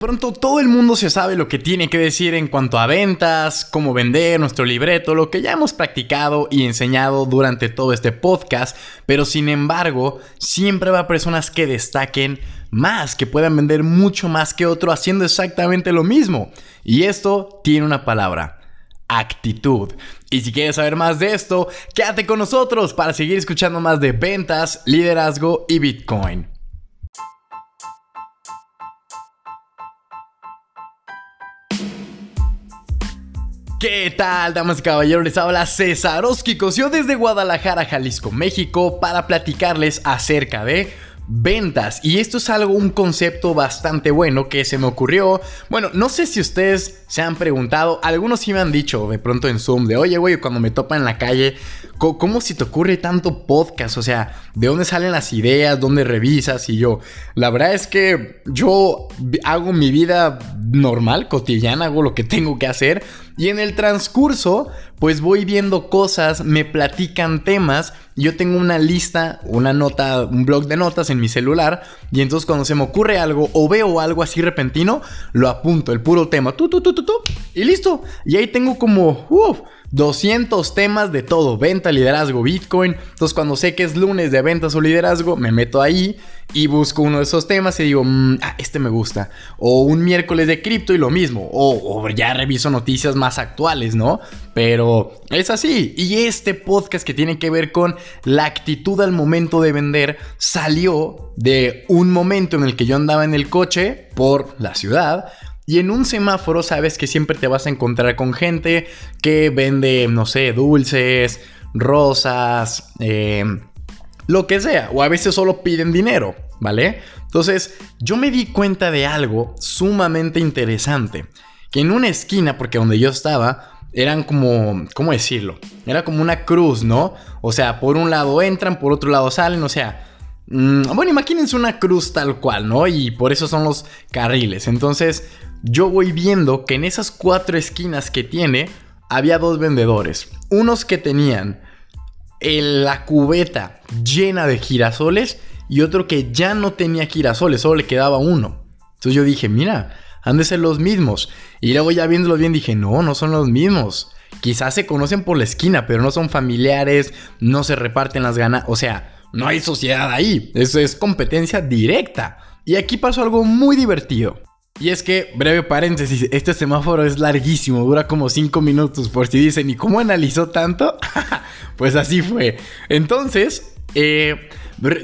Pronto todo el mundo se sabe lo que tiene que decir en cuanto a ventas, cómo vender nuestro libreto, lo que ya hemos practicado y enseñado durante todo este podcast, pero sin embargo, siempre va a personas que destaquen más, que puedan vender mucho más que otro haciendo exactamente lo mismo. Y esto tiene una palabra, actitud. Y si quieres saber más de esto, quédate con nosotros para seguir escuchando más de ventas, liderazgo y Bitcoin. ¿Qué tal, damas y caballeros? Les habla César Yo desde Guadalajara, Jalisco, México, para platicarles acerca de ventas. Y esto es algo, un concepto bastante bueno que se me ocurrió. Bueno, no sé si ustedes se han preguntado, algunos sí me han dicho de pronto en Zoom, de oye, güey, cuando me topa en la calle, ¿cómo, si te ocurre tanto podcast? O sea, ¿de dónde salen las ideas? ¿Dónde revisas? Y yo, la verdad es que yo hago mi vida normal, cotidiana, hago lo que tengo que hacer y en el transcurso, pues voy viendo cosas, me platican temas. Yo tengo una lista, una nota, un blog de notas en mi celular. Y entonces cuando se me ocurre algo o veo algo así repentino, lo apunto, el puro tema. Tu, tu, tu, tu, tu y listo. Y ahí tengo como... 200 temas de todo, venta, liderazgo, Bitcoin. Entonces cuando sé que es lunes de ventas o liderazgo, me meto ahí y busco uno de esos temas y digo, mm, ah, este me gusta. O un miércoles de cripto y lo mismo. O, o, ya reviso noticias más actuales, ¿no? Pero es así. Y este podcast que tiene que ver con la actitud al momento de vender salió de un momento en el que yo andaba en el coche por la ciudad y en un semáforo sabes que siempre te vas a encontrar con gente que vende, no sé, dulces, rosas, eh, lo que sea. O a veces solo piden dinero, ¿vale? Entonces yo me di cuenta de algo sumamente interesante. Que en una esquina, porque donde yo estaba, eran como, ¿cómo decirlo? Era como una cruz, ¿no? O sea, por un lado entran, por otro lado salen, o sea... Mm, bueno, imagínense una cruz tal cual, ¿no? Y por eso son los carriles. Entonces, yo voy viendo que en esas cuatro esquinas que tiene había dos vendedores. Unos que tenían la cubeta llena de girasoles y otro que ya no tenía girasoles, solo le quedaba uno. Entonces yo dije, mira, han de ser los mismos. Y luego ya viéndolos bien dije, no, no son los mismos. Quizás se conocen por la esquina, pero no son familiares, no se reparten las ganas. O sea, no hay sociedad ahí. Eso es competencia directa. Y aquí pasó algo muy divertido. Y es que, breve paréntesis, este semáforo es larguísimo, dura como 5 minutos por si dicen, ¿y cómo analizó tanto? pues así fue. Entonces, eh,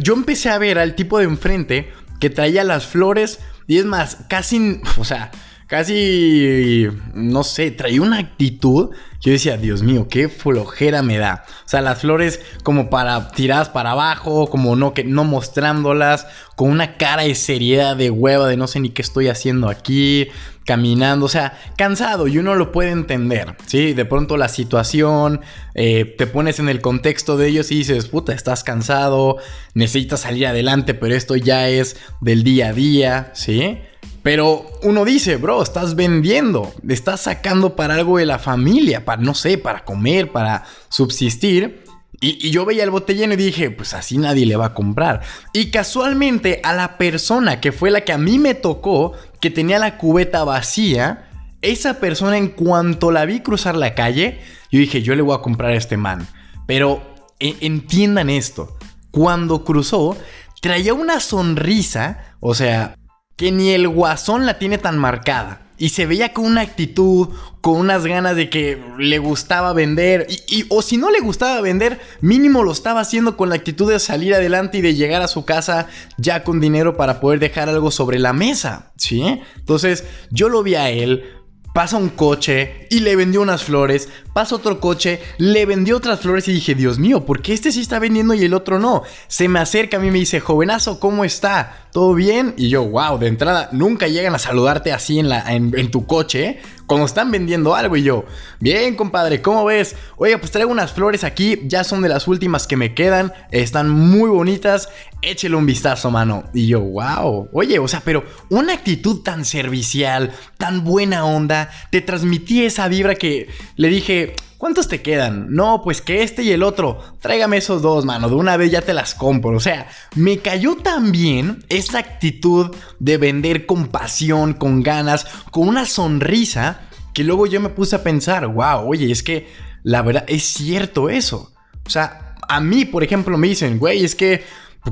yo empecé a ver al tipo de enfrente que traía las flores y es más, casi, o sea, casi, no sé, traía una actitud yo decía, Dios mío, qué flojera me da. O sea, las flores como para tiradas para abajo, como no, que, no mostrándolas, con una cara de seriedad, de hueva, de no sé ni qué estoy haciendo aquí, caminando, o sea, cansado y uno lo puede entender, ¿sí? De pronto la situación, eh, te pones en el contexto de ellos y dices, puta, estás cansado, necesitas salir adelante, pero esto ya es del día a día, ¿sí? Pero uno dice, bro, estás vendiendo, estás sacando para algo de la familia, para, no sé, para comer, para subsistir. Y, yo veía el botellón y dije, pues así nadie le va a comprar. Y casualmente a la persona que fue la que a mí me tocó, que tenía la cubeta vacía, esa persona en cuanto la vi cruzar la calle, yo dije, yo le voy a comprar a este man. Pero e, entiendan esto, cuando cruzó, traía una sonrisa, o sea, que ni el guasón la tiene tan marcada. Y se veía con una actitud, con unas ganas de que le gustaba vender. Y, o si no le gustaba vender, mínimo lo estaba haciendo con la actitud de salir adelante y de llegar a su casa ya con dinero para poder dejar algo sobre la mesa. ¿Sí? Entonces yo lo vi a él, Pasa un coche y le vendió unas flores. Pasa otro coche, le vendió otras flores y dije, Dios mío, ¿por qué este sí está vendiendo y el otro no? Se me acerca a mí y me dice, jovenazo, ¿cómo está? ¿Todo bien? Y yo, wow, de entrada, nunca llegan a saludarte así en, la, en, tu coche, cuando están vendiendo algo. Y yo, bien, compadre, ¿cómo ves? Oye, pues traigo unas flores aquí, ya son de las últimas que me quedan, están muy bonitas, échele un vistazo, mano. Y yo, wow, oye, o sea, pero una actitud tan servicial, tan buena onda, te transmití esa vibra que le dije, ¿cuántos te quedan? No, pues que este y el otro, tráigame esos dos, mano, de una vez ya te las compro. O sea, me cayó también esa actitud de vender con pasión, con ganas, con una sonrisa, que luego yo me puse a pensar, wow, oye, es que la verdad es cierto eso. O sea, a mí, por ejemplo, me dicen, güey, es que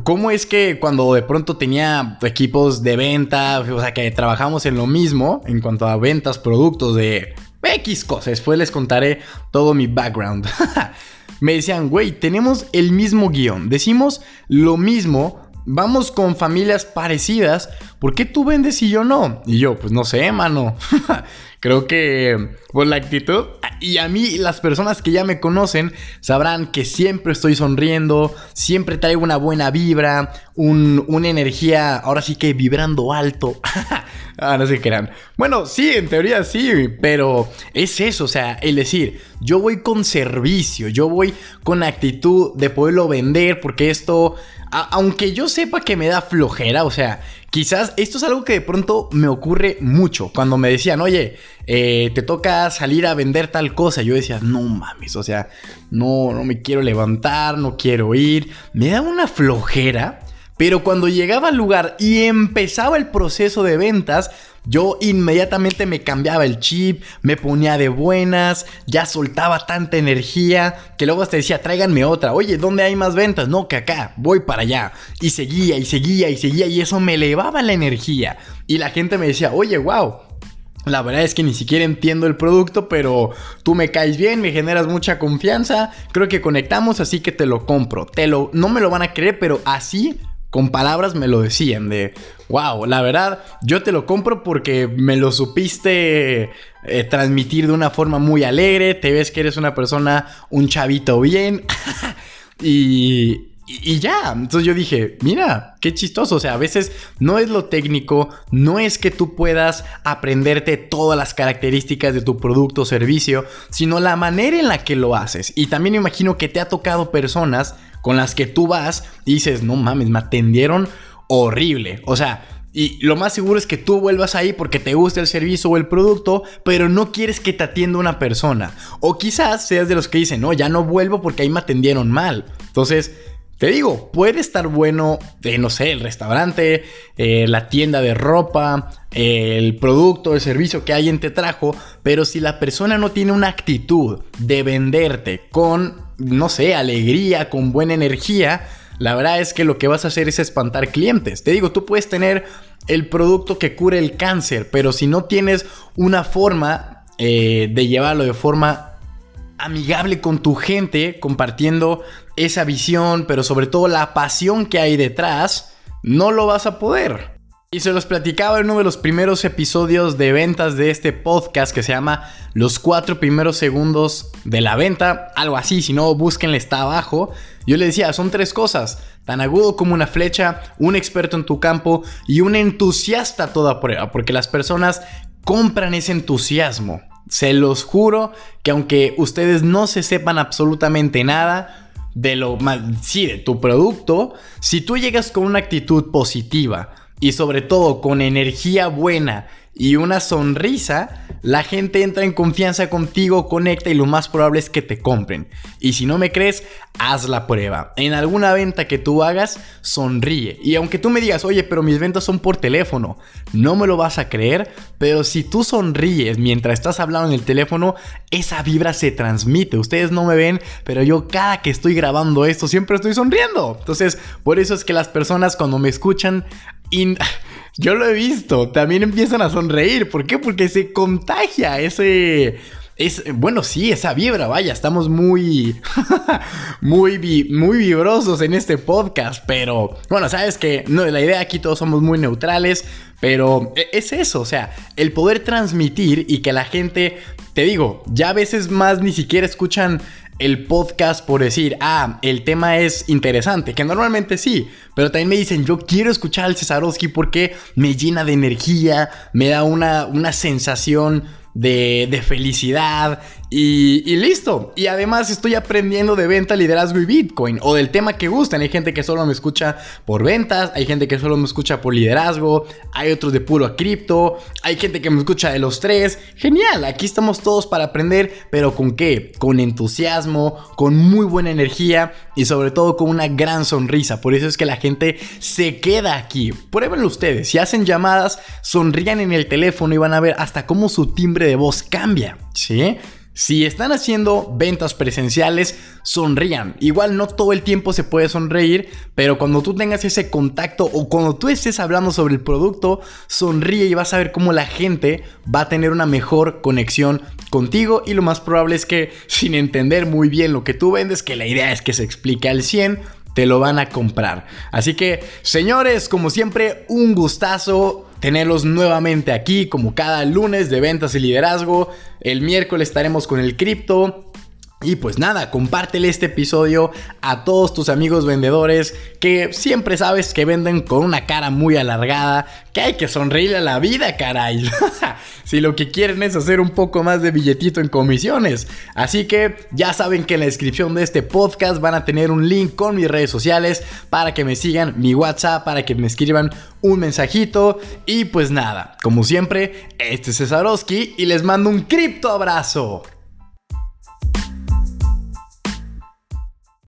¿Cómo es que cuando de pronto tenía equipos de venta, o sea, que trabajamos en lo mismo en cuanto a ventas, productos de X cosas, después les contaré todo mi background. Me decían, güey, tenemos el mismo guion, decimos lo mismo, vamos con familias parecidas, ¿por qué tú vendes y yo no? Y yo, pues no sé, mano. Creo que por la actitud y a mí las personas que ya me conocen sabrán que siempre estoy sonriendo, siempre traigo una buena vibra, una energía, ahora sí que vibrando alto. ah, no se crean. Bueno, sí, en teoría sí, pero es eso, o sea, el decir, yo voy con servicio, yo voy con actitud de poderlo vender porque esto aunque yo sepa que me da flojera, o sea, quizás esto es algo que de pronto me ocurre mucho. Cuando me decían, oye, eh, te toca salir a vender tal cosa, yo decía, no mames, o sea, no, no me quiero levantar, no quiero ir. Me da una flojera. Pero cuando llegaba al lugar y empezaba el proceso de ventas, yo inmediatamente me cambiaba el chip, me ponía de buenas, ya soltaba tanta energía que luego hasta decía, tráiganme otra. Oye, ¿dónde hay más ventas? No, que acá, voy para allá. Y seguía y seguía y seguía y eso me elevaba la energía. Y la gente me decía, oye, wow. La verdad es que ni siquiera entiendo el producto, pero tú me caes bien, me generas mucha confianza, creo que conectamos, así que te lo compro. Te lo, no me lo van a creer, pero así con palabras me lo decían de, wow, la verdad, yo te lo compro porque me lo supiste eh, transmitir de una forma muy alegre, te ves que eres una persona, un chavito bien, y, y, ya, entonces yo dije, mira, qué chistoso, o sea, a veces no es lo técnico, no es que tú puedas aprenderte todas las características de tu producto o servicio, sino la manera en la que lo haces. Y también imagino que te ha tocado personas con las que tú vas y dices, no mames, me atendieron horrible. O sea, y lo más seguro es que tú vuelvas ahí porque te gusta el servicio o el producto, pero no quieres que te atienda una persona. O quizás seas de los que dicen, no, ya no vuelvo porque ahí me atendieron mal. Entonces, te digo, puede estar bueno, eh, no sé, el restaurante, eh, la tienda de ropa, el producto, el servicio que alguien te trajo, pero si la persona no tiene una actitud de venderte con, no sé, alegría, con buena energía, la verdad es que lo que vas a hacer es espantar clientes. Te digo, tú puedes tener el producto que cure el cáncer, pero si no tienes una forma eh, de llevarlo de forma amigable con tu gente, compartiendo esa visión, pero sobre todo la pasión que hay detrás, no lo vas a poder. Y se los platicaba en uno de los primeros episodios de ventas de este podcast que se llama Los cuatro primeros segundos de la venta, algo así, si no, búsquenle, está abajo. Yo le decía, son tres cosas, tan agudo como una flecha, un experto en tu campo y un entusiasta a toda prueba, porque las personas compran ese entusiasmo. Se los juro que aunque ustedes no se sepan absolutamente nada de lo mal, sí, de tu producto, si tú llegas con una actitud positiva y sobre todo con energía buena y una sonrisa, la gente entra en confianza contigo, conecta y lo más probable es que te compren. Y si no me crees, haz la prueba. En alguna venta que tú hagas, sonríe. Y aunque tú me digas, oye, pero mis ventas son por teléfono, no me lo vas a creer, pero si tú sonríes mientras estás hablando en el teléfono, esa vibra se transmite. Ustedes no me ven, pero yo cada que estoy grabando esto siempre estoy sonriendo. Entonces, por eso es que las personas cuando me escuchan... Yo lo he visto, también empiezan a sonreír. ¿Por qué? Porque se contagia ese... Es, bueno, sí, esa vibra, vaya, estamos muy, muy, muy vibrosos en este podcast, pero bueno, sabes que no, la idea aquí todos somos muy neutrales, pero e, es eso, o sea, el poder transmitir y que la gente, te digo, ya a veces más ni siquiera escuchan el podcast por decir, ah, el tema es interesante, que normalmente sí, pero también me dicen, yo quiero escuchar al Cesarowski porque me llena de energía, me da una, una sensación de, de, felicidad Y, listo. Y además estoy aprendiendo de venta, liderazgo y Bitcoin. O del tema que gustan. Hay gente que solo me escucha por ventas. Hay gente que solo me escucha por liderazgo. Hay otros de puro a cripto. Hay gente que me escucha de los tres. Genial. Aquí estamos todos para aprender. Pero con qué? Con entusiasmo. Con muy buena energía. Y sobre todo con una gran sonrisa. Por eso es que la gente se queda aquí. Pruébenlo ustedes. Si hacen llamadas, sonrían en el teléfono y van a ver hasta cómo su timbre de voz cambia. ¿Sí? Si están haciendo ventas presenciales, sonrían. Igual no todo el tiempo se puede sonreír, pero cuando tú tengas ese contacto o cuando tú estés hablando sobre el producto, sonríe y vas a ver cómo la gente va a tener una mejor conexión contigo y lo más probable es que sin entender muy bien lo que tú vendes, que la idea es que se explique al 100, te lo van a comprar. Así que, señores, como siempre, un gustazo tenerlos nuevamente aquí como cada lunes de ventas y liderazgo. El miércoles estaremos con el cripto. Y pues nada, compártele este episodio a todos tus amigos vendedores que siempre sabes que venden con una cara muy alargada, que hay que sonreírle a la vida, caray. si lo que quieren es hacer un poco más de billetito en comisiones. Así que ya saben que en la descripción de este podcast van a tener un link con mis redes sociales para que me sigan, mi WhatsApp, para que me escriban un mensajito. Y pues nada, como siempre, este es Cesarowski y les mando un cripto abrazo.